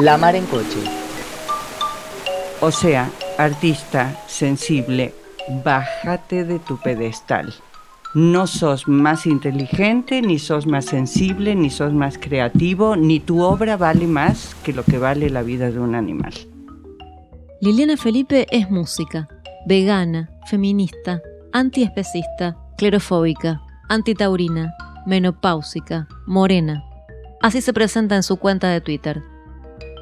La Mar en Coche. O sea, artista sensible, bájate de tu pedestal. No sos más inteligente, ni sos más sensible, ni sos más creativo, ni tu obra vale más que lo que vale la vida de un animal. Liliana Felipe es música, vegana, feminista, antiespecista, clerofóbica, antitaurina, menopáusica, morena. Así se presenta en su cuenta de Twitter.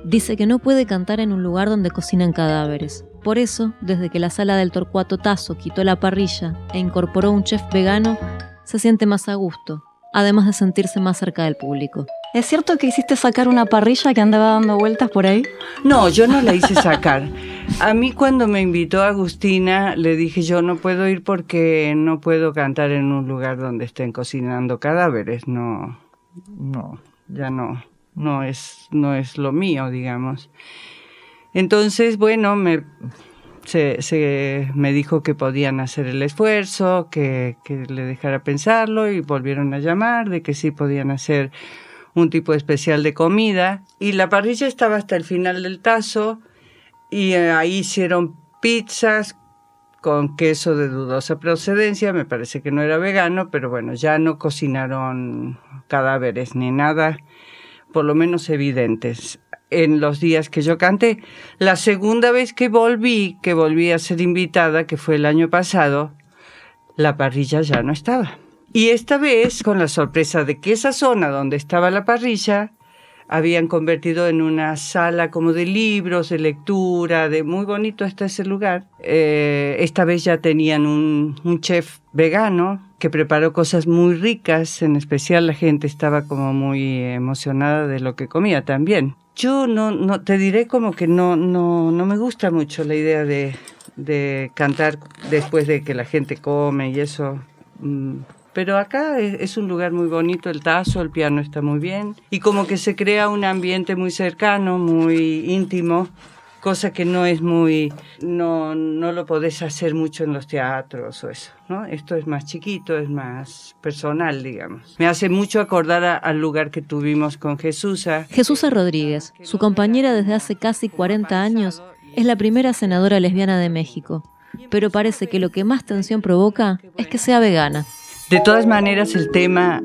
Dice que no puede cantar en un lugar donde cocinan cadáveres, por eso, desde que la sala del Torcuato Tazo quitó la parrilla e incorporó un chef vegano, se siente más a gusto, además de sentirse más cerca del público. ¿Es cierto que hiciste sacar una parrilla que andaba dando vueltas por ahí? No, yo no la hice sacar. A mí cuando me invitó Agustina le dije yo no puedo ir porque no puedo cantar en un lugar donde estén cocinando cadáveres. No, no, ya no, no es, no es lo mío, digamos. Entonces, bueno, me, se, me dijo que podían hacer el esfuerzo, que, que le dejara pensarlo y volvieron a llamar de que sí podían hacer un tipo especial de comida. Y la parrilla estaba hasta el final del tazo y eh, ahí hicieron pizzas con queso de dudosa procedencia, me parece que no era vegano, pero bueno, ya no cocinaron cadáveres ni nada, por lo menos evidentes en los días que yo canté. La segunda vez que volví, que volví a ser invitada, que fue el año pasado, la parrilla ya no estaba. Y esta vez, con la sorpresa de que esa zona donde estaba la parrilla, habían convertido en una sala como de libros, de lectura, de muy bonito está ese lugar. Eh, esta vez ya tenían un, un, chef vegano que preparó cosas muy ricas, en especial la gente estaba como muy emocionada de lo que comía también. Yo no, no te diré como que no, no, no me gusta mucho la idea de, de cantar después de que la gente come y eso. Pero acá es, un lugar muy bonito, el tazo, el piano está muy bien y como que se crea un ambiente muy cercano, muy íntimo cosa que no es muy, no, no lo podés hacer mucho en los teatros o eso, ¿no? Esto es más chiquito, es más personal, digamos. Me hace mucho acordar al lugar que tuvimos con Jesusa. Jesusa Rodríguez, su compañera desde hace casi 40 años, es la primera senadora lesbiana de México, pero parece que lo que más tensión provoca es que sea vegana. De todas maneras, el tema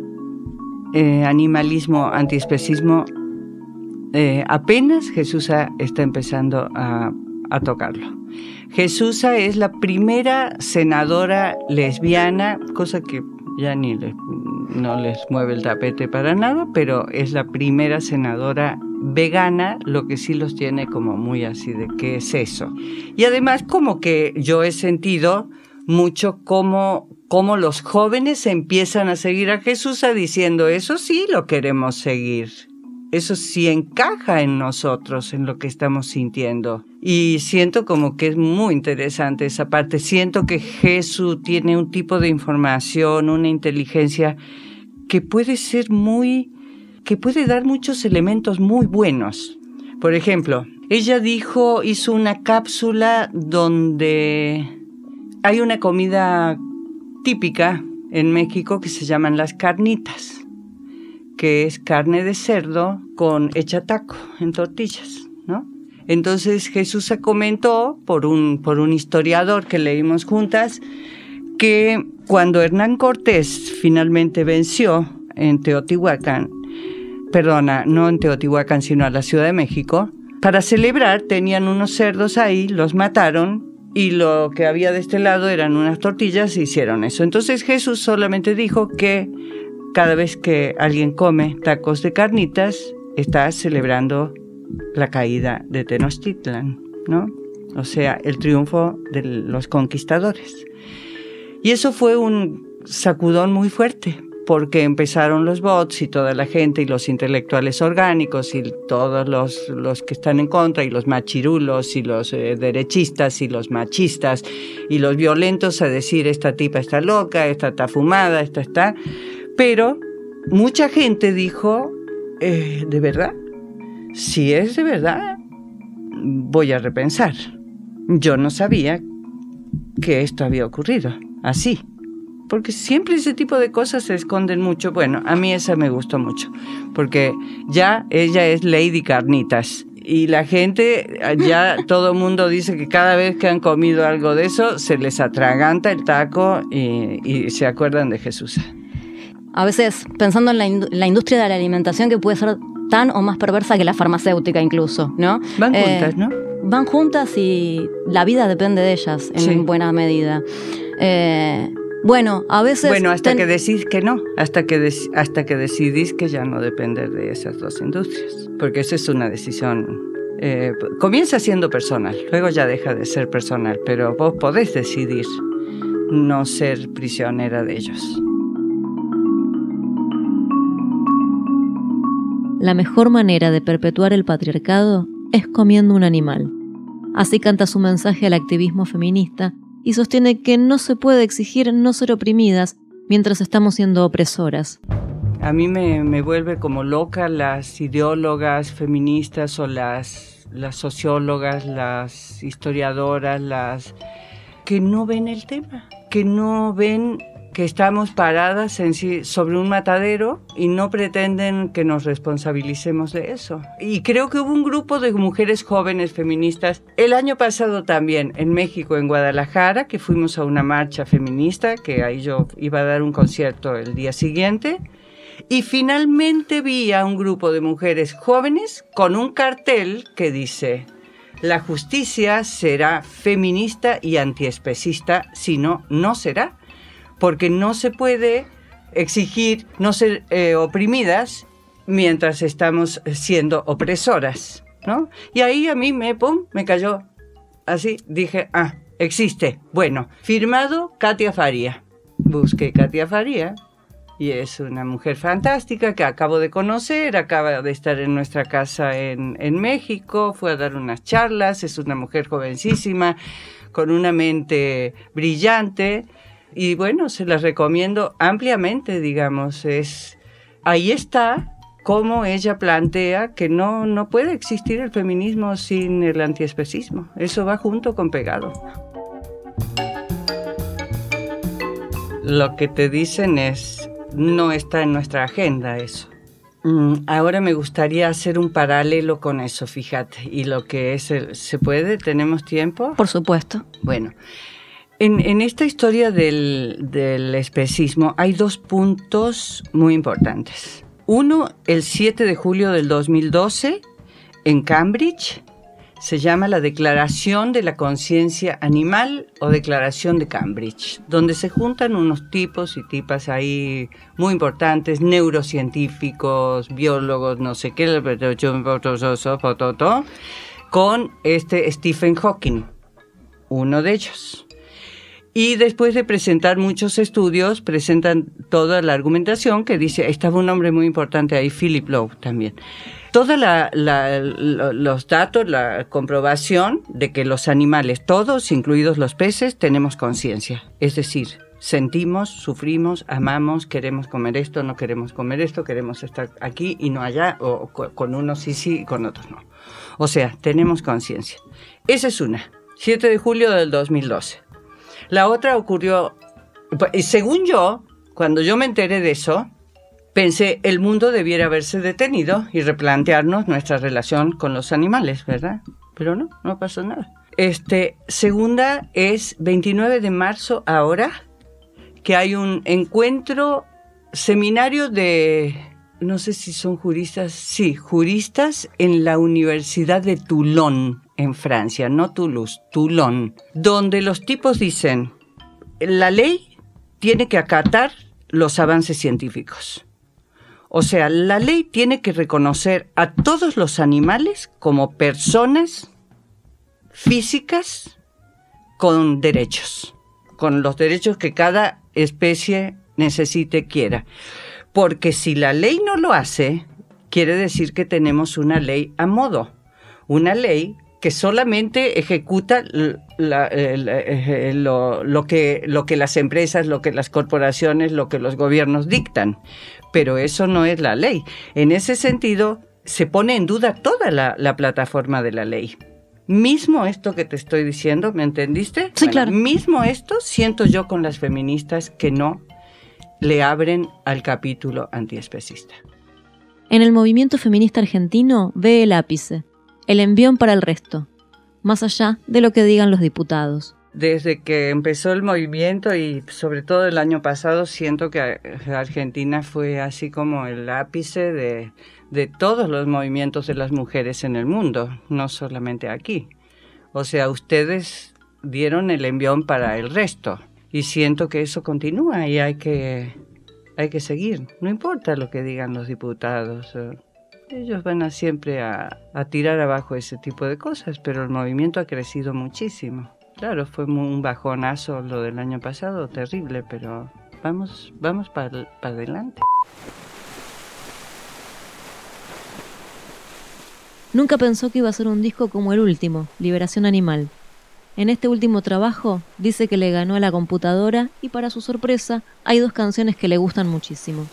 eh, animalismo, antiespecismo eh, apenas Jesús está empezando a, tocarlo. Jesús es la primera senadora lesbiana, cosa que ya ni no les mueve el tapete para nada, pero es la primera senadora vegana, lo que sí los tiene como muy así de qué es eso. Y además como que yo he sentido mucho como, como los jóvenes empiezan a seguir a Jesús diciendo, eso sí lo queremos seguir eso sí encaja en nosotros, en lo que estamos sintiendo. Y siento como que es muy interesante esa parte. Siento que Jesús tiene un tipo de información, una inteligencia que puede ser muy, que puede dar muchos elementos muy buenos. Por ejemplo, ella dijo, hizo una cápsula donde hay una comida típica en México que se llaman las carnitas que es carne de cerdo con hecha taco en tortillas, ¿no? Entonces Jesús comentó por un, por un historiador que leímos juntas que cuando Hernán Cortés finalmente venció en Teotihuacán, perdona, no en Teotihuacán, sino a la Ciudad de México, para celebrar tenían unos cerdos ahí, los mataron y lo que había de este lado eran unas tortillas y hicieron eso. Entonces Jesús solamente dijo que cada vez que alguien come tacos de carnitas, está celebrando la caída de Tenochtitlan, ¿no? O sea, el triunfo de los conquistadores. Y eso fue un sacudón muy fuerte, porque empezaron los bots y toda la gente y los intelectuales orgánicos y todos los, los que están en contra y los machirulos y los eh, derechistas y los machistas y los violentos a decir esta tipa está loca, esta está fumada, esta está... Pero mucha gente dijo, eh, ¿de verdad? Si es de verdad, voy a repensar. Yo no sabía que esto había ocurrido así. Porque siempre ese tipo de cosas se esconden mucho. Bueno, a mí esa me gustó mucho. Porque ya ella es Lady Carnitas. y la gente, ya todo el mundo dice que cada vez que han comido algo de eso, se les atraganta el taco y, se acuerdan de Jesús. A veces, pensando en la, industria de la alimentación que puede ser tan o más perversa que la farmacéutica incluso, ¿no? Van eh, juntas, ¿no? Van juntas y la vida depende de ellas en buena medida. Eh, bueno, a veces... Bueno, hasta que decís que no, hasta que, hasta que decidís que ya no depender de esas dos industrias, porque esa es una decisión... Eh, comienza siendo personal, luego ya deja de ser personal, pero vos podés decidir no ser prisionera de ellos. La mejor manera de perpetuar el patriarcado es comiendo un animal. Así canta su mensaje al activismo feminista y sostiene que no se puede exigir no ser oprimidas mientras estamos siendo opresoras. A mí me, vuelve como loca las ideólogas feministas o las, las sociólogas, las historiadoras, las que no ven el tema, que no ven que estamos paradas en sí sobre un matadero y no pretenden que nos responsabilicemos de eso. Y creo que hubo un grupo de mujeres jóvenes feministas el año pasado también en México, en Guadalajara, que fuimos a una marcha feminista, que ahí yo iba a dar un concierto el día siguiente. Y finalmente vi a un grupo de mujeres jóvenes con un cartel que dice, la justicia será feminista y antiespecista, si no, no será porque no se puede exigir no ser eh, oprimidas mientras estamos siendo opresoras, ¿no? Y ahí a mí me, pum, me cayó así, dije, ah, existe. Bueno, firmado Katia Faría. Busqué Katia Faría y es una mujer fantástica que acabo de conocer, acaba de estar en nuestra casa en, en México, fue a dar unas charlas, es una mujer jovencísima, con una mente brillante y bueno, se las recomiendo ampliamente, digamos. Es, ahí está cómo ella plantea que no, no puede existir el feminismo sin el antiespecismo. Eso va junto con pegado. Lo que te dicen es, no está en nuestra agenda eso. Mm, ahora me gustaría hacer un paralelo con eso, fíjate, y lo que es el, ¿se puede? ¿Tenemos tiempo? Por supuesto. Bueno, en, esta historia del, especismo hay dos puntos muy importantes. Uno, el 7 de julio del 2012, en Cambridge, se llama la Declaración de la Conciencia Animal o Declaración de Cambridge, donde se juntan unos tipos y tipas ahí muy importantes, neurocientíficos, biólogos, no sé qué, con este Stephen Hawking, uno de ellos. Y después de presentar muchos estudios, presentan toda la argumentación que dice, estaba un hombre muy importante ahí, Philip Lowe también. Todos los datos, la comprobación de que los animales, todos, incluidos los peces, tenemos conciencia. Es decir, sentimos, sufrimos, amamos, queremos comer esto, no queremos comer esto, queremos estar aquí y no allá, o con unos sí, sí y con otros no. O sea, tenemos conciencia. Esa es una. 7 de julio del 2012. La otra ocurrió, según yo, cuando yo me enteré de eso, pensé, el mundo debiera haberse detenido y replantearnos nuestra relación con los animales, ¿verdad? Pero no, no pasó nada. Este, segunda es 29 de marzo ahora, que hay un encuentro, seminario de, no sé si son juristas, sí, juristas en la Universidad de Toulon, en Francia, no Toulouse, Toulon, donde los tipos dicen, la ley tiene que acatar los avances científicos. O sea, la ley tiene que reconocer a todos los animales como personas físicas con derechos, con los derechos que cada especie necesite, quiera. Porque si la ley no lo hace, quiere decir que tenemos una ley a modo, una ley que solamente ejecuta lo, que, lo que las empresas, lo que las corporaciones, lo que los gobiernos dictan. Pero eso no es la ley. En ese sentido, se pone en duda toda la, plataforma de la ley. Mismo esto que te estoy diciendo, ¿me entendiste? Sí, claro. Mismo esto siento yo con las feministas que no le abren al capítulo antiespecista. En el movimiento feminista argentino ve el ápice el envión para el resto, más allá de lo que digan los diputados. Desde que empezó el movimiento y sobre todo el año pasado siento que Argentina fue así como el ápice de, de todos los movimientos de las mujeres en el mundo, no solamente aquí. O sea, ustedes dieron el envión para el resto y siento que eso continúa y hay que, hay que seguir. No importa lo que digan los diputados. Ellos van a siempre a, tirar abajo ese tipo de cosas, pero el movimiento ha crecido muchísimo. Claro, fue un bajonazo lo del año pasado, terrible, pero vamos, vamos para adelante. Nunca pensó que iba a ser un disco como el último, Liberación Animal. En este último trabajo dice que le ganó a la computadora y para su sorpresa hay dos canciones que le gustan muchísimo.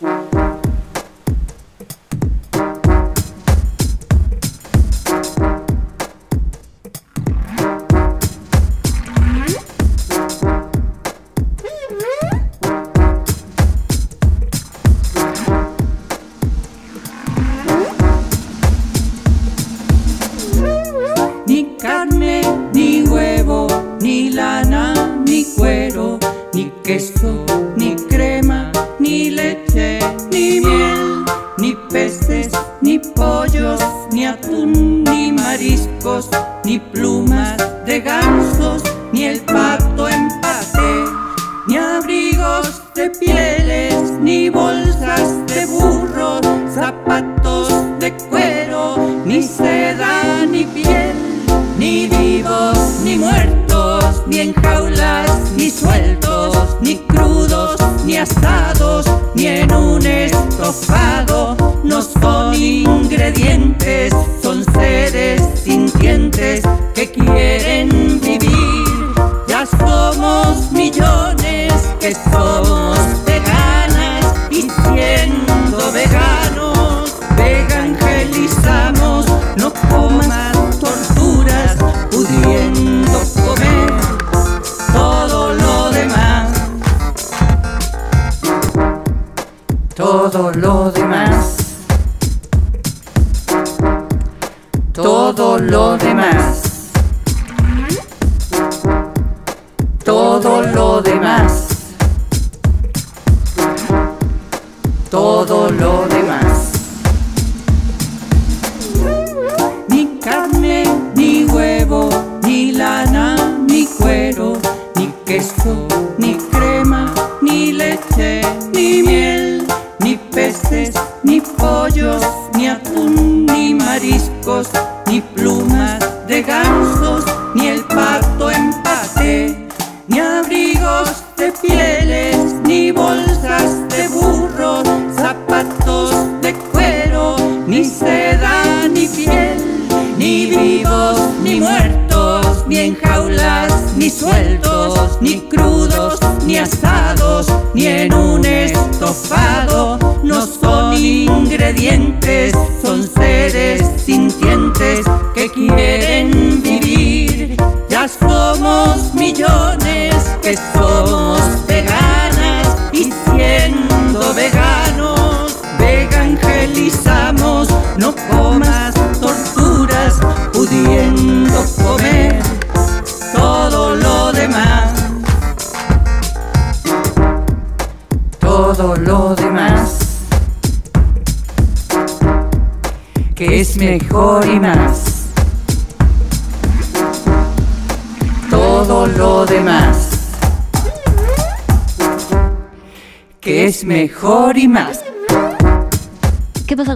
ni sueltos, ni crudos, ni asados, ni en un estofado. No son ingredientes, son seres sintientes que quieren vivir. Ya somos millones que somos veganas y siendo veganos, vegangelizamos, no comas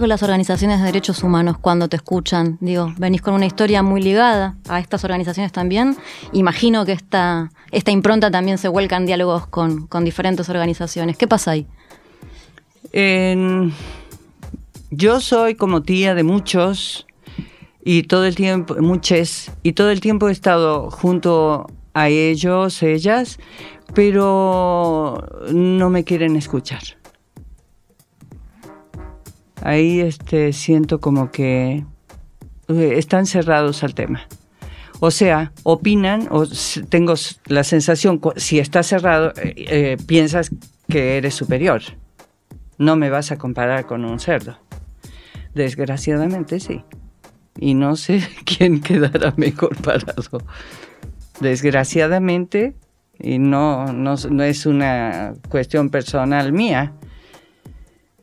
las organizaciones de derechos humanos cuando te escuchan? Digo, venís con una historia muy ligada a estas organizaciones también. Imagino que esta, esta impronta también se vuelca en diálogos con, diferentes organizaciones. ¿Qué pasa ahí? Yo soy como tía de muchos y todo el tiempo, muchas, y todo el tiempo he estado junto a ellos, ellas, pero no me quieren escuchar ahí este, siento como que eh, están cerrados al tema. O sea, opinan o tengo la sensación, si está cerrado, eh, eh, piensas que eres superior. No me vas a comparar con un cerdo. Desgraciadamente sí. y no sé quién quedará mejor parado. Desgraciadamente, y no, no, no es una cuestión personal mía,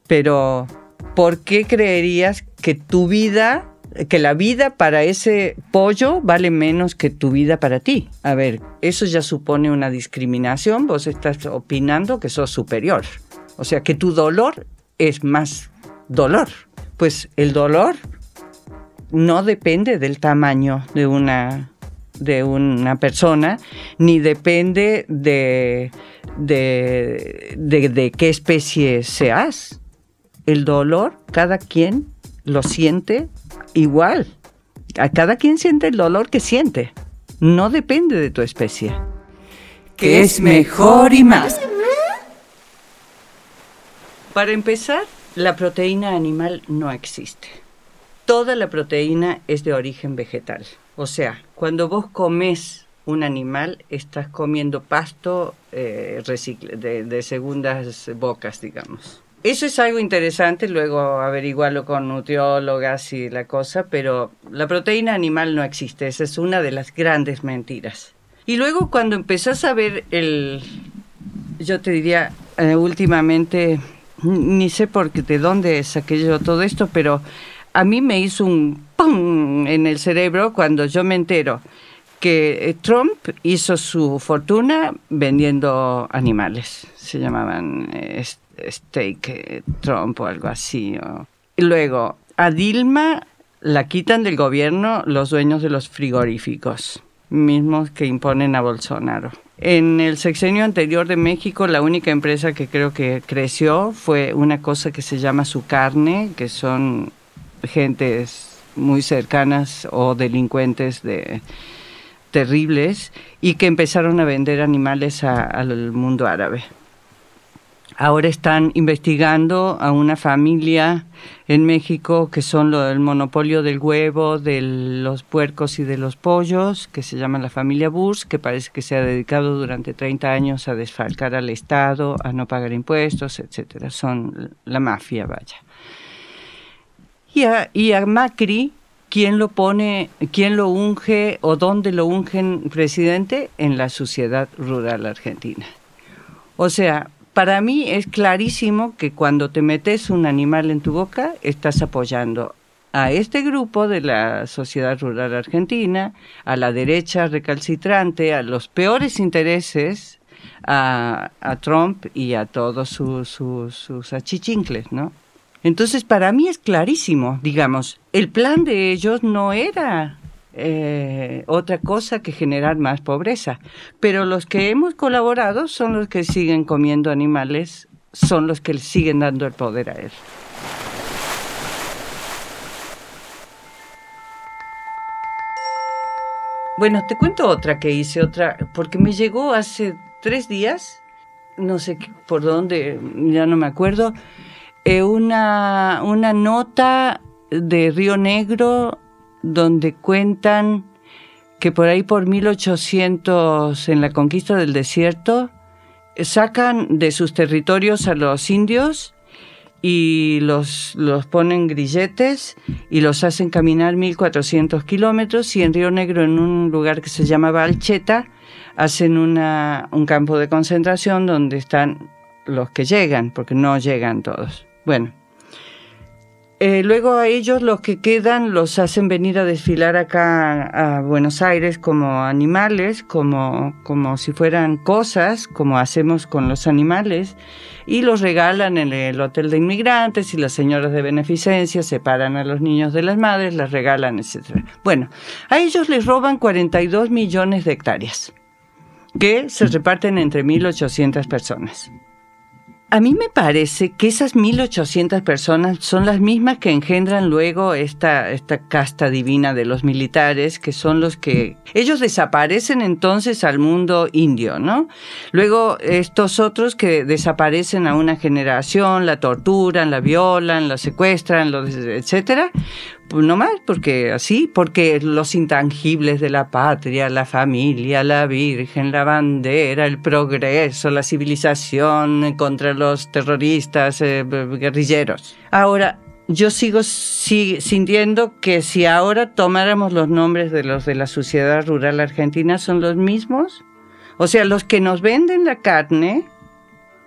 pero ¿por qué creerías que tu vida que la vida para ese pollo vale menos que tu vida para ti. A ver, eso ya supone una discriminación, vos estás opinando que sos superior. O sea, que tu dolor es más dolor. Pues el dolor no depende del tamaño de una, de una persona, ni depende de, de, de qué especie seas el dolor, cada quien lo siente igual. A cada quien siente el dolor que siente. No depende de tu especie. Que es mejor y más. Para empezar, la proteína animal no existe. Toda la proteína es de origen vegetal. O sea, cuando vos comes un animal, estás comiendo pasto eh, de, de segundas bocas, digamos. Eso es algo interesante, luego averiguarlo con nutriólogas y la cosa, pero la proteína animal no existe, esa es una de las grandes mentiras. Y luego cuando empezás a ver el, yo te diría, eh, últimamente, ni sé por qué, de dónde saqué yo todo esto, pero a mí me hizo un ¡pum! en el cerebro cuando yo me entero que eh, Trump hizo su fortuna vendiendo animales, se llamaban... Eh, Steak eh, Trump o algo así. Y luego, a Dilma la quitan del gobierno los dueños de los frigoríficos, mismos que imponen a Bolsonaro. En el sexenio anterior de México, la única empresa que creo que creció fue una cosa que se llama Su Carne, que son gentes muy cercanas o delincuentes de terribles y que empezaron a vender animales al mundo árabe. Ahora están investigando a una familia en México que son el monopolio del huevo, de los puercos y de los pollos, que se llama la familia Burs, que parece que se ha dedicado durante 30 años a desfalcar al Estado, a no pagar impuestos, etcétera. Son la mafia, vaya. Y a, y a Macri, ¿quién lo pone, quién lo unge o dónde lo ungen presidente? En la sociedad rural argentina. O sea, para mí es clarísimo que cuando te metes un animal en tu boca, estás apoyando a este grupo de la sociedad rural argentina, a la derecha recalcitrante, a los peores intereses, a, Trump y a todos sus, sus, sus achichincles, ¿no? Entonces, para mí es clarísimo, digamos, el plan de ellos no era eh, otra cosa que generar más pobreza. Pero los que hemos colaborado son los que siguen comiendo animales, son los que le siguen dando el poder a él. Bueno, te cuento otra que hice, otra, porque me llegó hace tres días, no sé por dónde, ya no me acuerdo, eh, una, una nota de Río Negro donde cuentan que por ahí por 1800 en la conquista del desierto sacan de sus territorios a los indios y los, los ponen grilletes y los hacen caminar 1400 kilómetros y en Río Negro en un lugar que se llamaba Alcheta hacen una, un campo de concentración donde están los que llegan, porque no llegan todos. Bueno, eh, luego a ellos los que quedan los hacen venir a desfilar acá a Buenos Aires como animales, como, como si fueran cosas, como hacemos con los animales, y los regalan en el hotel de inmigrantes y las señoras de beneficencia separan a los niños de las madres, las regalan, etc. Bueno, a ellos les roban 42 millones de hectáreas, que se reparten entre 1.800 personas. A mí me parece que esas 1.800 personas son las mismas que engendran luego esta, esta casta divina de los militares, que son los que... Ellos desaparecen entonces al mundo indio, ¿no? Luego estos otros que desaparecen a una generación, la torturan, la violan, la secuestran, etcétera, no más, porque así, porque los intangibles de la patria, la familia, la Virgen, la bandera, el progreso, la civilización contra los terroristas, eh, guerrilleros. Ahora, yo sigo sintiendo que si ahora tomáramos los nombres de los de la sociedad rural argentina son los mismos. O sea, los que nos venden la carne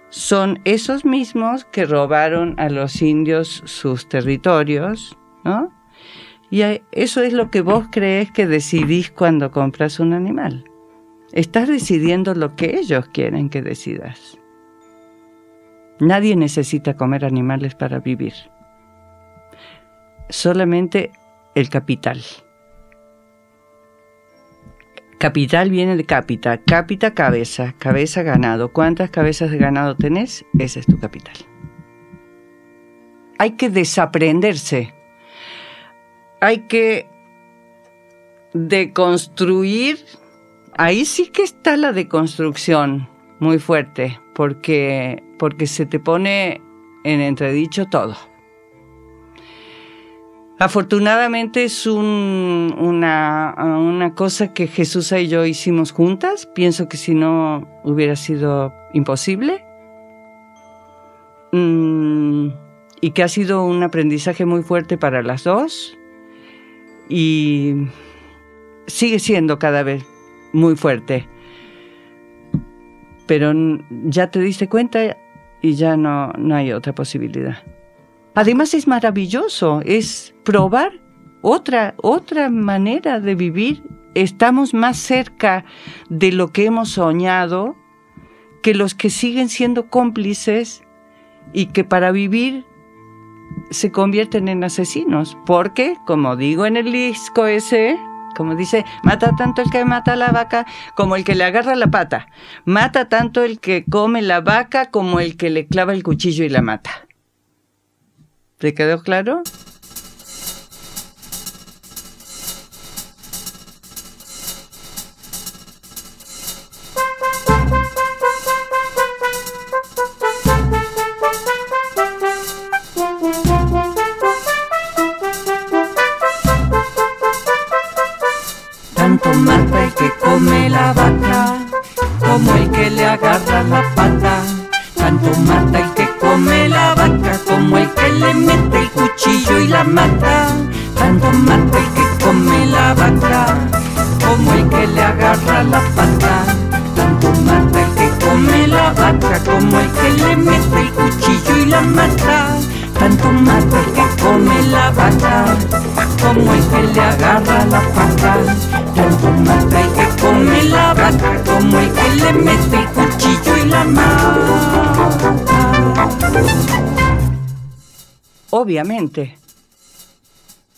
son esos mismos que robaron a los indios sus territorios, ¿no? Y eso es lo que vos crees que decidís cuando compras un animal. Estás decidiendo lo que ellos quieren que decidas. Nadie necesita comer animales para vivir solamente el capital. Capital viene de cápita, cápita cabeza, cabeza ganado. ¿Cuántas cabezas de ganado tenés? Ese es tu capital. Hay que desaprenderse. Hay que deconstruir. Ahí sí que está la deconstrucción muy fuerte, porque, porque se te pone en entredicho todo. Afortunadamente es una, una, cosa que Jesús y yo hicimos juntas. Pienso que si no hubiera sido imposible. Mm, y que ha sido un aprendizaje muy fuerte para las dos. Y sigue siendo cada vez muy fuerte. Pero ya te diste cuenta y ya no, no hay otra posibilidad. Además es maravilloso, es probar otra, otra manera de vivir. Estamos más cerca de lo que hemos soñado que los que siguen siendo cómplices y que para vivir se convierten en asesinos. Porque, como digo en el disco ese, como dice, mata tanto el que mata a la vaca como el que le agarra la pata. Mata tanto el que come la vaca como el que le clava el cuchillo y la mata. ¿Te quedó claro?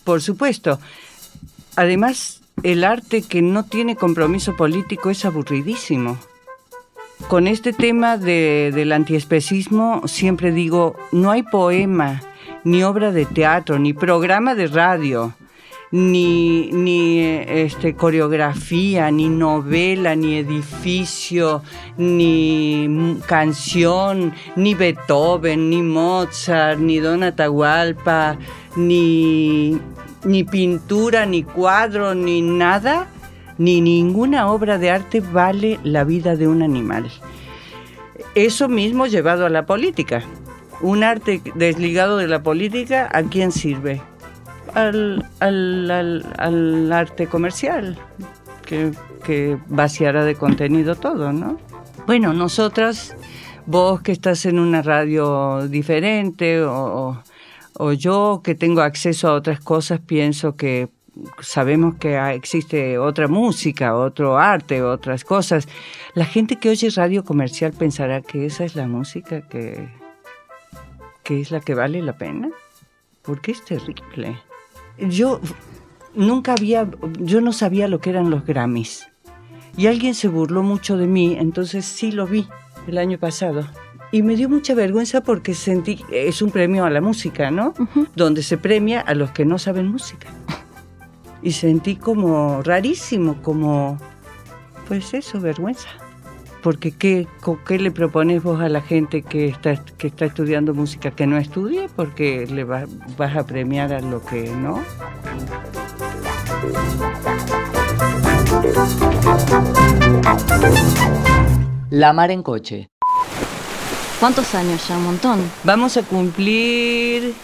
Por supuesto. Además, el arte que no tiene compromiso político es aburridísimo. Con este tema del antiespecismo siempre digo, no hay poema, ni obra de teatro, ni programa de radio, ni, ni este, coreografía, ni novela, ni edificio, ni canción, ni Beethoven, ni Mozart, ni Don Atahualpa, ni, ni pintura, ni cuadro, ni nada, ni ninguna obra de arte vale la vida de un animal. Eso mismo llevado a la política. Un arte desligado de la política, ¿a quién sirve? Al, al, arte comercial, que, que vaciara de contenido todo, ¿no? Bueno, nosotras, vos que estás en una radio diferente o, o yo que tengo acceso a otras cosas, pienso que sabemos que existe otra música, otro arte, otras cosas. La gente que oye radio comercial pensará que esa es la música que, que es la que vale la pena, porque es terrible yo nunca había, yo no sabía lo que eran los Grammys. Y alguien se burló mucho de mí, entonces sí lo vi el año pasado. Y me dio mucha vergüenza porque sentí, es un premio a la música, ¿no? Donde se premia a los que no saben música. Y sentí como rarísimo, como, pues eso, vergüenza. Porque ¿qué, ¿qué le propones vos a la gente que está, que está estudiando música que no estudie? Porque le vas a premiar a lo que no. La mar en coche. ¿Cuántos años ya? Un montón. Vamos a cumplir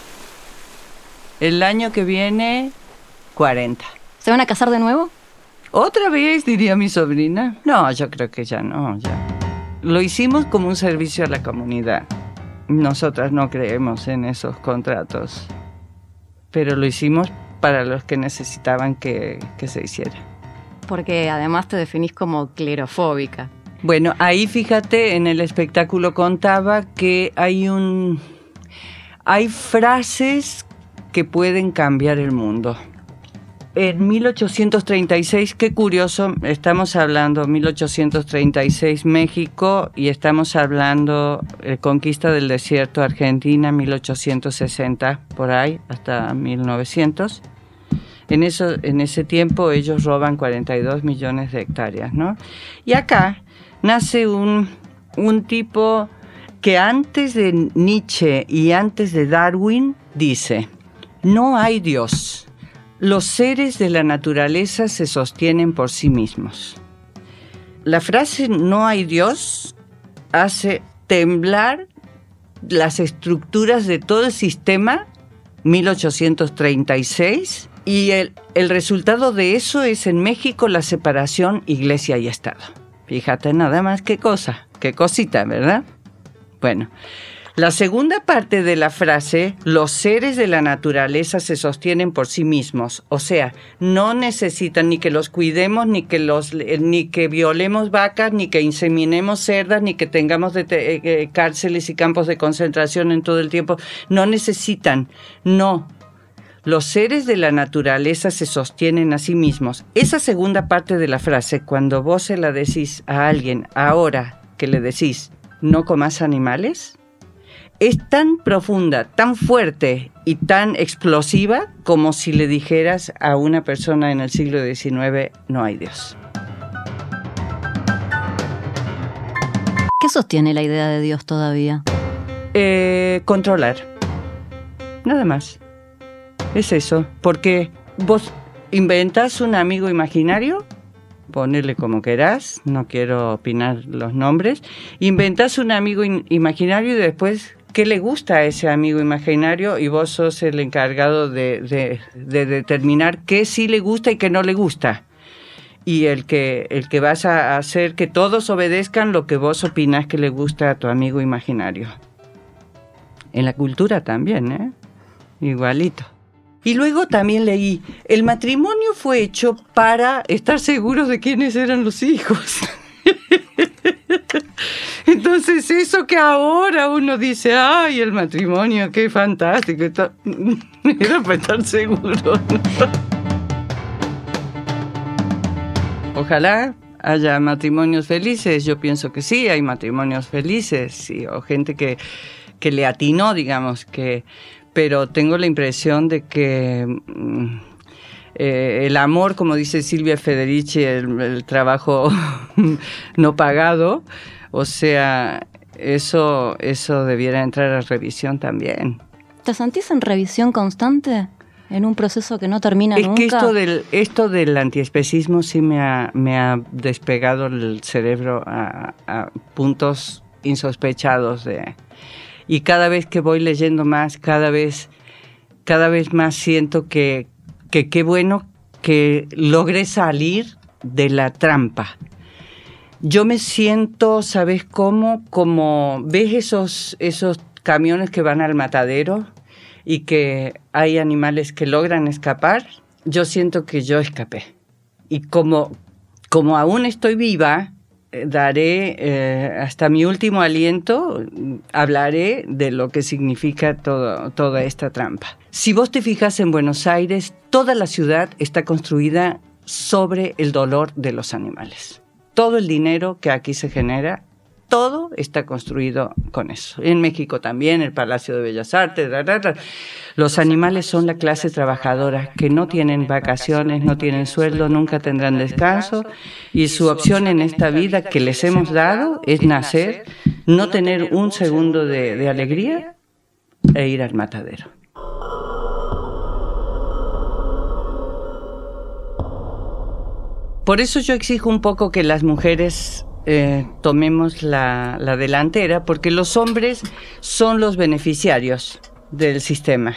El año que viene, 40. ¿Se van a casar de nuevo? ¿Otra vez? diría mi sobrina. No, yo creo que ya no, ya. Lo hicimos como un servicio a la comunidad. Nosotras no creemos en esos contratos, pero lo hicimos para los que necesitaban que, que se hiciera. Porque además te definís como clerofóbica. Bueno, ahí fíjate, en el espectáculo contaba que hay un... Hay frases que pueden cambiar el mundo. En 1836, qué curioso, estamos hablando 1836 México y estamos hablando eh, conquista del desierto Argentina 1860 por ahí hasta 1900. En, eso, en ese tiempo ellos roban 42 millones de hectáreas, ¿no? Y acá nace un, un tipo que antes de Nietzsche y antes de Darwin dice, no hay Dios los seres de la naturaleza se sostienen por sí mismos. La frase no hay Dios hace temblar las estructuras de todo el sistema 1836 y el, el, resultado de eso es en México la separación iglesia y Estado. Fíjate nada más qué cosa, qué cosita, ¿verdad? Bueno, la segunda parte de la frase, los seres de la naturaleza se sostienen por sí mismos, o sea, no necesitan ni que los cuidemos, ni que los ni que violemos vacas, ni que inseminemos cerdas, ni que tengamos eh, eh, cárceles y campos de concentración en todo el tiempo, no necesitan, no. Los seres de la naturaleza se sostienen a sí mismos. Esa segunda parte de la frase, cuando vos se la decís a alguien ahora que le decís, no comas animales, es tan profunda, tan fuerte y tan explosiva como si le dijeras a una persona en el siglo XIX, no hay Dios. ¿Qué sostiene la idea de Dios todavía? Eh, controlar. Nada más. Es eso. Porque vos inventas un amigo imaginario, ponerle como querás, no quiero opinar los nombres, inventas un amigo imaginario y después qué le gusta a ese amigo imaginario y vos sos el encargado de, determinar qué sí le gusta y qué no le gusta. Y el que, el que vas a hacer que todos obedezcan lo que vos opinás que le gusta a tu amigo imaginario. En la cultura también, ¿eh? Igualito. Y luego también leí, el matrimonio fue hecho para estar seguros de quiénes eran los hijos. Entonces eso que ahora uno dice, ay, el matrimonio, qué fantástico, era para estar seguro. Ojalá haya matrimonios felices, yo pienso que sí, hay matrimonios felices, sí, o gente que, que le atinó, digamos, que, pero tengo la impresión de que... Mm, eh, el amor, como dice Silvia Federici, el, trabajo no pagado, o sea, eso, eso debiera entrar a revisión también. ¿Te sentís en revisión constante? En un proceso que no termina nunca. Es que esto del, esto del antiespecismo sí me ha, me ha despegado el cerebro a, a puntos insospechados de, y cada vez que voy leyendo más, cada vez, cada vez más siento que, que qué bueno que logre salir de la trampa. Yo me siento, ¿sabes cómo? Como, ¿ves esos, esos camiones que van al matadero y que hay animales que logran escapar? Yo siento que yo escapé. Y como, como aún estoy viva, daré eh, hasta mi último aliento, hablaré de lo que significa todo, toda esta trampa. Si vos te fijas en Buenos Aires, toda la ciudad está construida sobre el dolor de los animales. Todo el dinero que aquí se genera todo está construido con eso. En México también, el Palacio de Bellas Artes. Los animales son la clase trabajadora que no tienen vacaciones, no tienen sueldo, nunca tendrán descanso y su opción en esta vida que les hemos dado es nacer, no tener un segundo de, de alegría e ir al matadero. Por eso yo exijo un poco que las mujeres eh, tomemos la, delantera, porque los hombres son los beneficiarios del sistema.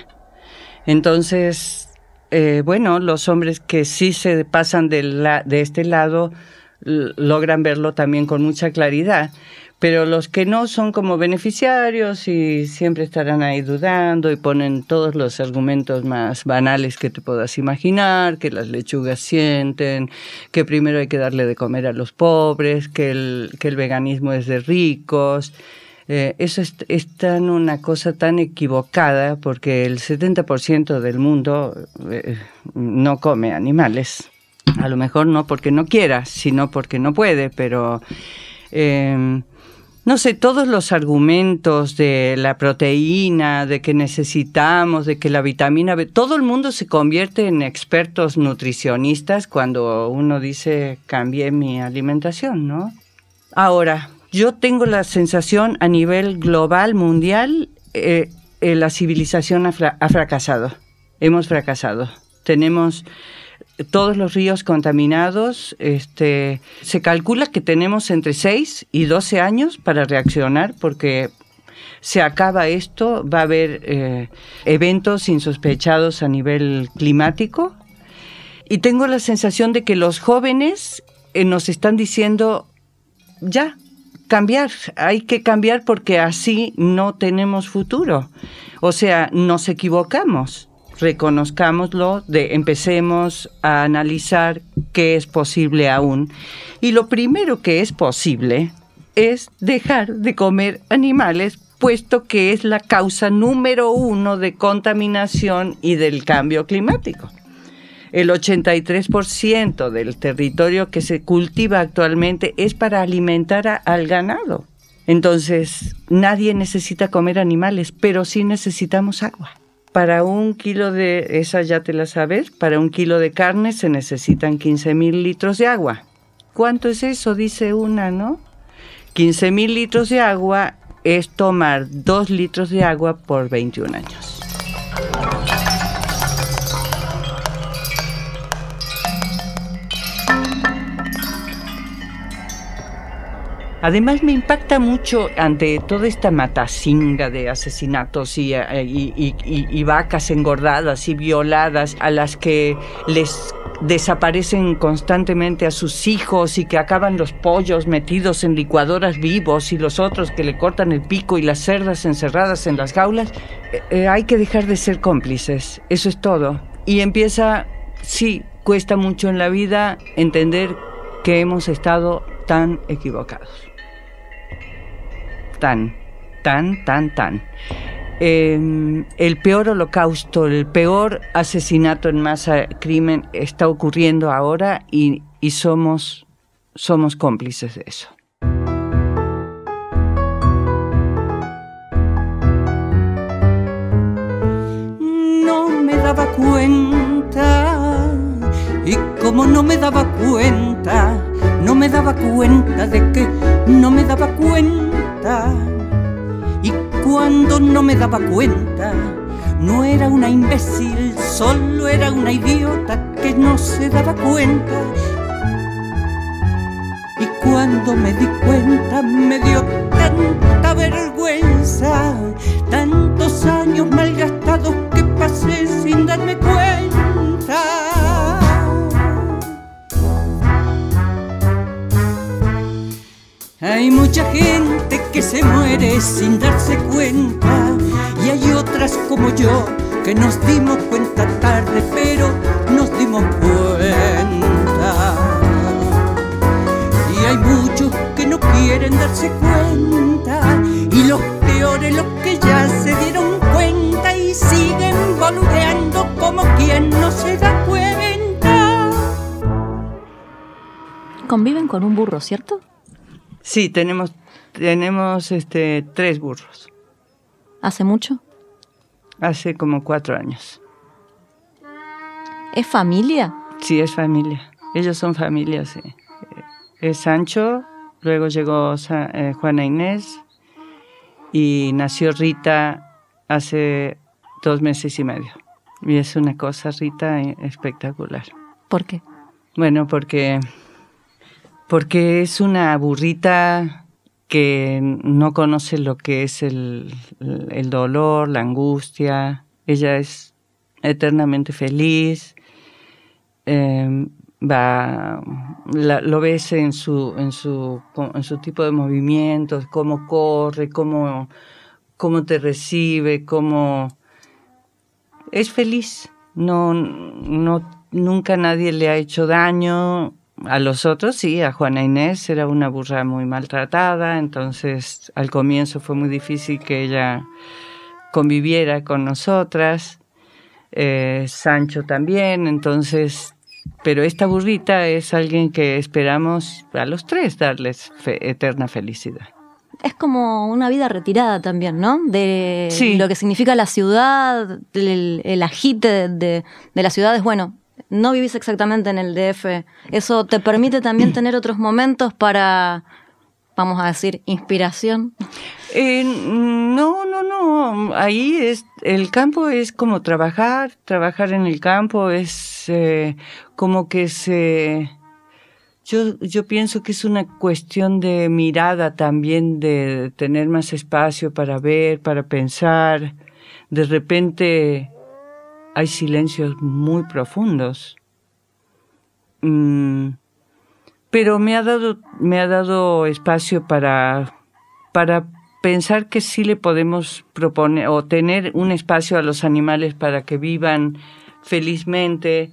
Entonces, eh, bueno, los hombres que sí se pasan de, la, de este lado logran verlo también con mucha claridad pero los que no son como beneficiarios y siempre estarán ahí dudando y ponen todos los argumentos más banales que te puedas imaginar, que las lechugas sienten, que primero hay que darle de comer a los pobres, que el, que el veganismo es de ricos. Eh, eso es, tan una cosa tan equivocada porque el 70% del mundo eh, no come animales. A lo mejor no porque no quiera, sino porque no puede, pero... Eh, no sé, todos los argumentos de la proteína, de que necesitamos, de que la vitamina B, todo el mundo se convierte en expertos nutricionistas cuando uno dice cambié mi alimentación, ¿no? Ahora, yo tengo la sensación a nivel global, mundial, eh, eh, la civilización ha fracasado. Hemos fracasado. Tenemos todos los ríos contaminados. Este, se calcula que tenemos entre 6 y 12 años para reaccionar porque se acaba esto, va a haber eh, eventos insospechados a nivel climático. Y tengo la sensación de que los jóvenes eh, nos están diciendo, ya, cambiar, hay que cambiar porque así no tenemos futuro. O sea, nos equivocamos reconozcámoslo, de, empecemos a analizar qué es posible aún. Y lo primero que es posible es dejar de comer animales, puesto que es la causa número uno de contaminación y del cambio climático. El 83% del territorio que se cultiva actualmente es para alimentar al ganado. Entonces, nadie necesita comer animales, pero sí necesitamos agua. Para un kilo de, esa ya te la sabes, para un kilo de carne se necesitan 15 mil litros de agua. ¿Cuánto es eso? Dice una, ¿no? 15 mil litros de agua es tomar 2 litros de agua por 21 años. Además me impacta mucho ante toda esta matacinga de asesinatos eh, y, vacas engordadas y violadas a las que les desaparecen constantemente a sus hijos y que acaban los pollos metidos en licuadoras vivos y los otros que le cortan el pico y las cerdas encerradas en las jaulas, eh, eh, hay que dejar de ser cómplices, eso es todo. Y empieza, sí, cuesta mucho en la vida entender que hemos estado tan equivocados tan, tan, tan, tan. Em, el peor holocausto, el peor asesinato en masa, crimen, está ocurriendo ahora y, y somos, somos cómplices de eso. No me daba cuenta y como no me daba cuenta, no me daba cuenta de que no me daba y cuando no me daba cuenta, no era una imbécil, solo era una idiota que no se daba cuenta. Y cuando me di cuenta me dio tanta vergüenza, tantos años malgastados que pasé sin darme cuenta. Hay mucha gente que se muere sin darse cuenta y hay otras como yo que nos dimos cuenta tarde, pero nos dimos cuenta. Y hay muchos que no quieren darse cuenta y los peores los que ya se dieron cuenta y siguen boludeando como quien no se da cuenta. Conviven con un burro, ¿cierto? Sí, tenemos, tenemos este, tres burros. ¿Hace mucho? Hace como cuatro años. ¿Es familia? Sí, es familia. Ellos son familia, sí. Es Sancho, luego llegó eh, Juana Inés y nació Rita hace dos meses y medio. Y es una cosa, Rita, eh, espectacular. ¿Por qué? Bueno, porque porque es una burrita que no conoce lo que es el, dolor, la angustia. Ella es eternamente feliz. Em, va, lo ves en su, en, su, en su tipo de movimientos, cómo corre, cómo, cómo te recibe, cómo es feliz. No, no, nunca nadie le ha hecho daño. A los otros sí, a Juana Inés era una burra muy maltratada, entonces al comienzo fue muy difícil que ella conviviera con nosotras. Eh, Sancho también, entonces pero esta burrita es alguien que esperamos a los tres darles eterna felicidad. Es como una vida retirada también, ¿no? De lo que significa la ciudad, el, el agite de, de, las ciudades. Bueno, no vivís exactamente en el DF. Eso te permite también tener otros momentos para, vamos a decir, inspiración. Eh, no, no, no. Ahí es, el campo es como trabajar, trabajar en el campo es eh, como que se... Yo, yo pienso que es una cuestión de mirada también, de tener más espacio para ver, para pensar. De repente hay silencios muy profundos. Mm, pero me ha dado, me ha dado espacio para, para pensar que sí le podemos proponer o tener un espacio a los animales para que vivan felizmente,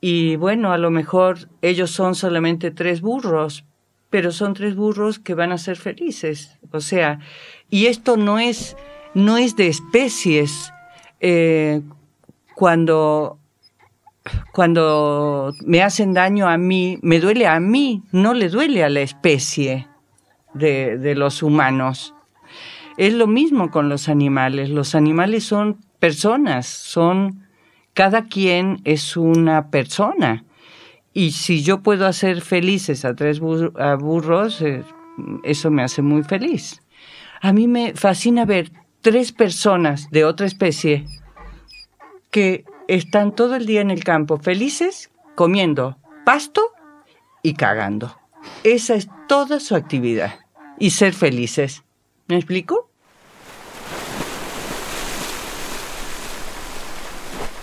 y bueno, a lo mejor ellos son solamente tres burros, pero son tres burros que van a ser felices. O sea, y esto no es, no es de especies. Eh, cuando, cuando me hacen daño a mí, me duele a mí, no le duele a la especie de, de los humanos. Es lo mismo con los animales. Los animales son personas, son cada quien es una persona. Y si yo puedo hacer felices a tres burros, eh, eso me hace muy feliz. A mí me fascina ver tres personas de otra especie que están todo el día en el campo felices, comiendo pasto y cagando. Esa es toda su actividad. Y ser felices. ¿Me explico?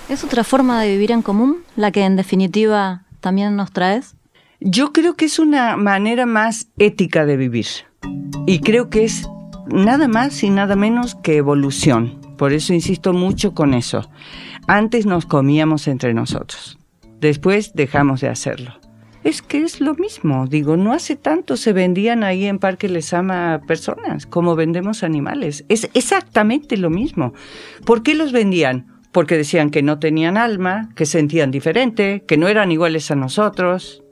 ¿Es otra forma de vivir en común la que en definitiva también nos traes? Yo creo que es una manera más ética de vivir y creo que es nada más y nada menos que evolución. Por eso insisto mucho con eso. Antes nos comíamos entre nosotros, después dejamos de hacerlo. Es que es lo mismo, digo, no hace tanto se vendían ahí en Parque Les Ama personas como vendemos animales. Es exactamente lo mismo. ¿Por qué los vendían? porque decían que no tenían alma, que sentían diferente, que no eran iguales a nosotros.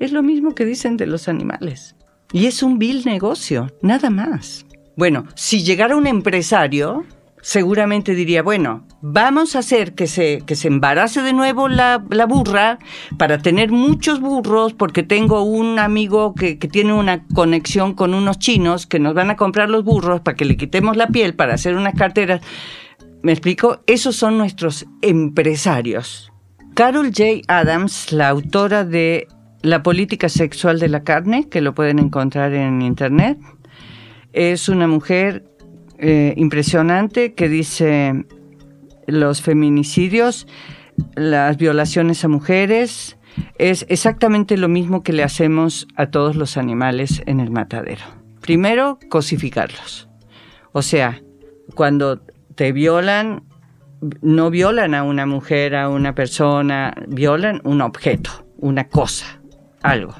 Es lo mismo que dicen de los animales. Y es un vil negocio, nada más. Bueno, si llegara un empresario, seguramente diría, bueno, vamos a hacer que se, que se embarace de nuevo la, burra para tener muchos burros, porque tengo un amigo que, que, tiene una conexión con unos chinos que nos van a comprar los burros para que le quitemos la piel para hacer unas carteras. ¿Me explico? Esos son nuestros empresarios. Carol J. Adams, la autora de La política sexual de la carne, que lo pueden encontrar en internet, es una mujer eh, impresionante que dice los feminicidios, las violaciones a mujeres, es exactamente lo mismo que le hacemos a todos los animales en el matadero. Primero, cosificarlos. O sea, cuando te violan, no violan a una mujer, a una persona, violan un objeto, una cosa, algo.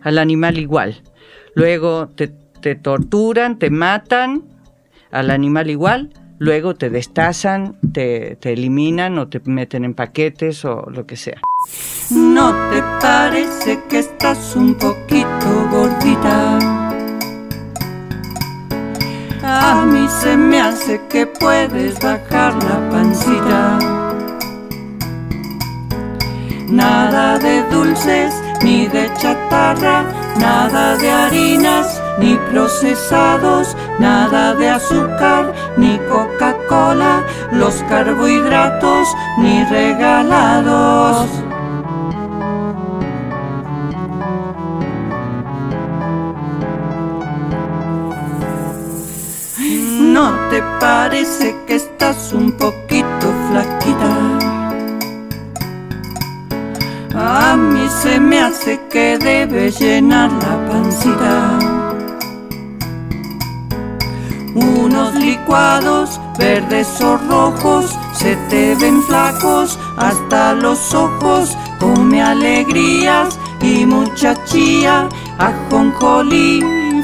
Al animal igual. Luego te, torturan, te matan, al animal igual, luego te destazan, te, te, eliminan o te meten en paquetes o lo que sea. ¿No te parece que estás un poquito gordita? A mí se me hace que puedes bajar la pancita. Nada de dulces ni de chatarra, nada de harinas ni procesados, nada de azúcar ni Coca-Cola, los carbohidratos ni regalados. ¿No te parece que estás un poquito flaquita? A mí se me hace que debe llenar la pancita. Unos licuados verdes o rojos se te ven flacos hasta los ojos. Come alegrías y mucha chía, ajonjolí,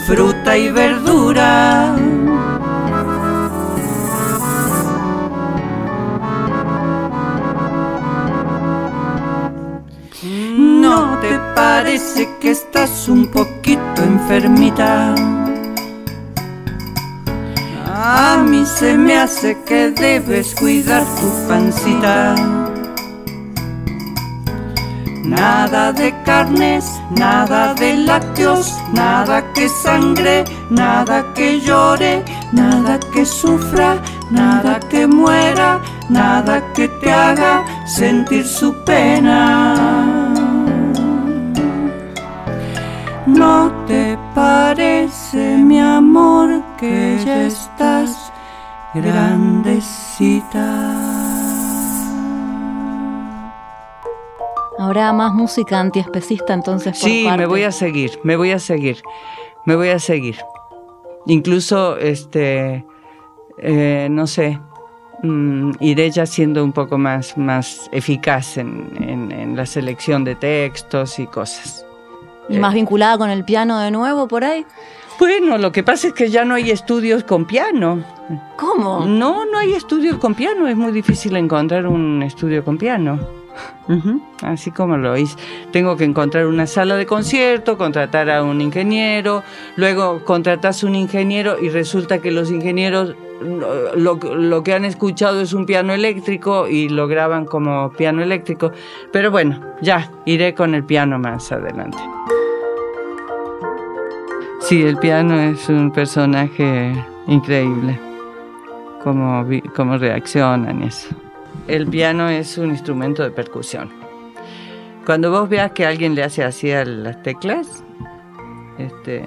fruta y verdura. ¿No te parece que estás un poquito enfermita? A mí se me hace que debes cuidar tu pancita. Nada de carnes, nada de lácteos, nada que sangre, nada que llore, nada que sufra, nada que muera, nada que te haga sentir su pena. ¿No te parece, mi amor, que ya estás grandecita? Habrá más música antiespecista entonces. Por sí, me voy a seguir, me voy a seguir, me voy a seguir. Incluso, este, eh, no sé, mm, iré ya siendo un poco más, más eficaz en, la selección de textos y cosas. ¿Y más eh, vinculada con el piano de nuevo por ahí? Bueno, lo que pasa es que ya no hay estudios con piano. ¿Cómo? No, no hay estudios con piano. Es muy difícil encontrar un estudio con piano. Así como lo hice. Tengo que encontrar una sala de concierto, contratar a un ingeniero, luego contratas un ingeniero y resulta que los ingenieros lo, que han escuchado es un piano eléctrico y lo graban como piano eléctrico. Pero bueno, ya, iré con el piano más adelante. Sí, el piano es un personaje increíble, como, como reaccionan eso el piano es un instrumento de percusión. Cuando vos veas que alguien le hace así a las teclas, este,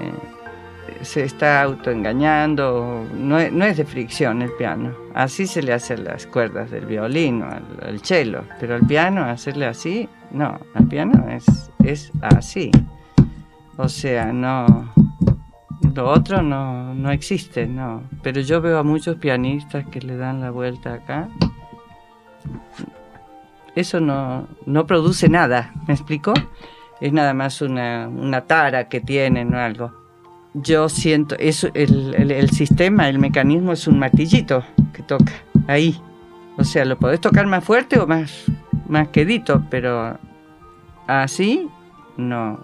se está autoengañando, no, no es de fricción el piano. Así se le hace a las cuerdas del violín o al, cello, pero al piano hacerle así, no, al piano es, es así. O sea, no, lo otro no, no existe, no. Pero yo veo a muchos pianistas que le dan la vuelta acá eso no, produce nada, ¿me explico? Es nada más una, tara que tienen o algo. Yo siento, eso, el, sistema, el mecanismo es un martillito que toca ahí. O sea, lo podés tocar más fuerte o más, más quedito, pero así no,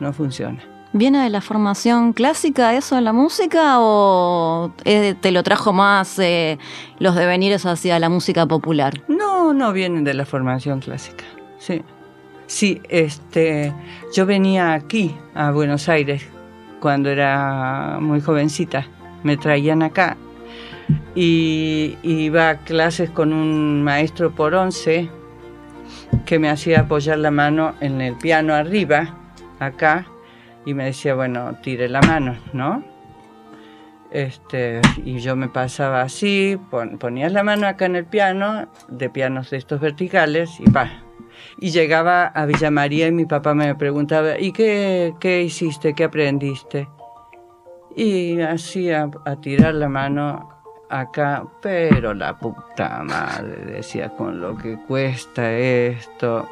no funciona. ¿Viene de la formación clásica eso en la música o te lo trajo más eh, los devenires hacia la música popular? No, no vienen de la formación clásica. Sí. Sí, este, yo venía aquí a Buenos Aires cuando era muy jovencita. Me traían acá y iba a clases con un maestro por once que me hacía apoyar la mano en el piano arriba, acá, y me decía, bueno, tire la mano, ¿no? Este, y yo me pasaba así, ponías la mano acá en el piano, de pianos de estos verticales, y pa. Y llegaba a Villa María y mi papá me preguntaba, ¿y qué, qué hiciste? ¿Qué aprendiste? Y así a, a tirar la mano acá, pero la puta madre, decía, con lo que cuesta esto.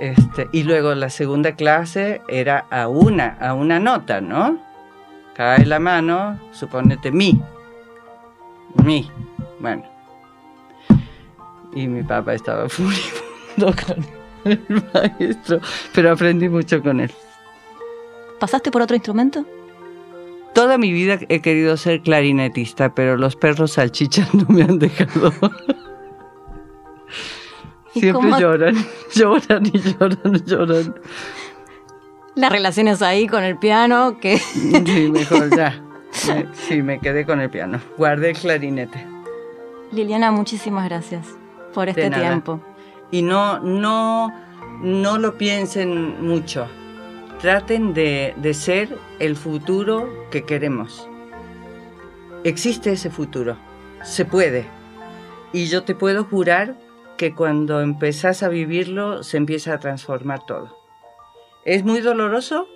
Este, y luego la segunda clase era a una, a una nota, ¿no? Cae la mano, suponete mi. Mi. Bueno. Y mi papá estaba furibundo con el maestro, pero aprendí mucho con él. ¿Pasaste por otro instrumento? Toda mi vida he querido ser clarinetista, pero los perros salchichas no me han dejado. Siempre lloran, lloran y lloran, lloran. La relación es ahí con el piano, que... Sí, mejor ya. Sí, me quedé con el piano. Guardé el clarinete. Liliana, muchísimas gracias por este tiempo. Y no, no, no lo piensen mucho. Traten de, de ser el futuro que queremos. Existe ese futuro. Se puede Y yo te puedo jurar que cuando empezás a vivirlo se empieza a transformar todo. ¿Es muy doloroso?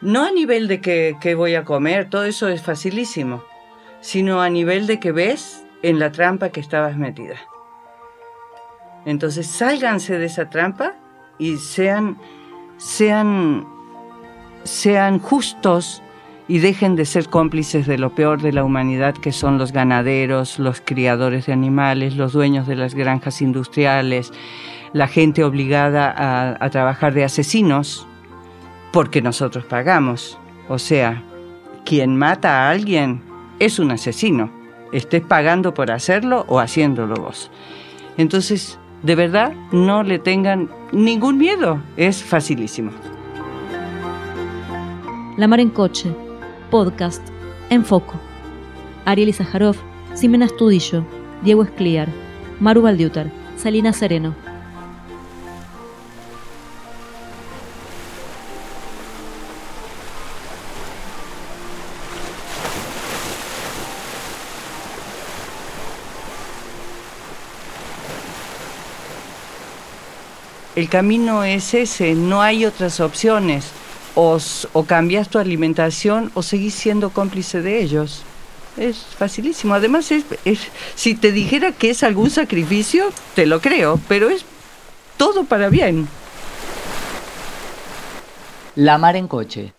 No a nivel de que, voy a comer, todo eso es facilísimo, sino a nivel de que ves en la trampa que estabas metida. Entonces sálganse de esa trampa y sean, sean, sean justos y dejen de ser cómplices de lo peor de la humanidad que son los ganaderos, los criadores de animales, los dueños de las granjas industriales, la gente obligada a, trabajar de asesinos porque nosotros pagamos. O sea, quien mata a alguien es un asesino, estés pagando por hacerlo o haciéndolo vos. Entonces, de verdad, no le tengan ningún miedo, es facilísimo. La Mar en Coche, podcast, en foco. Ariel Izajarov, Simena Studillo, Diego Escliar, Maru Valdiutar, Salina Sereno. el camino es ese, no hay otras opciones. O, cambias tu alimentación o seguís siendo cómplice de ellos. Es facilísimo. Además, es, si te dijera que es algún sacrificio, te lo creo, pero es todo para bien. La mar en coche.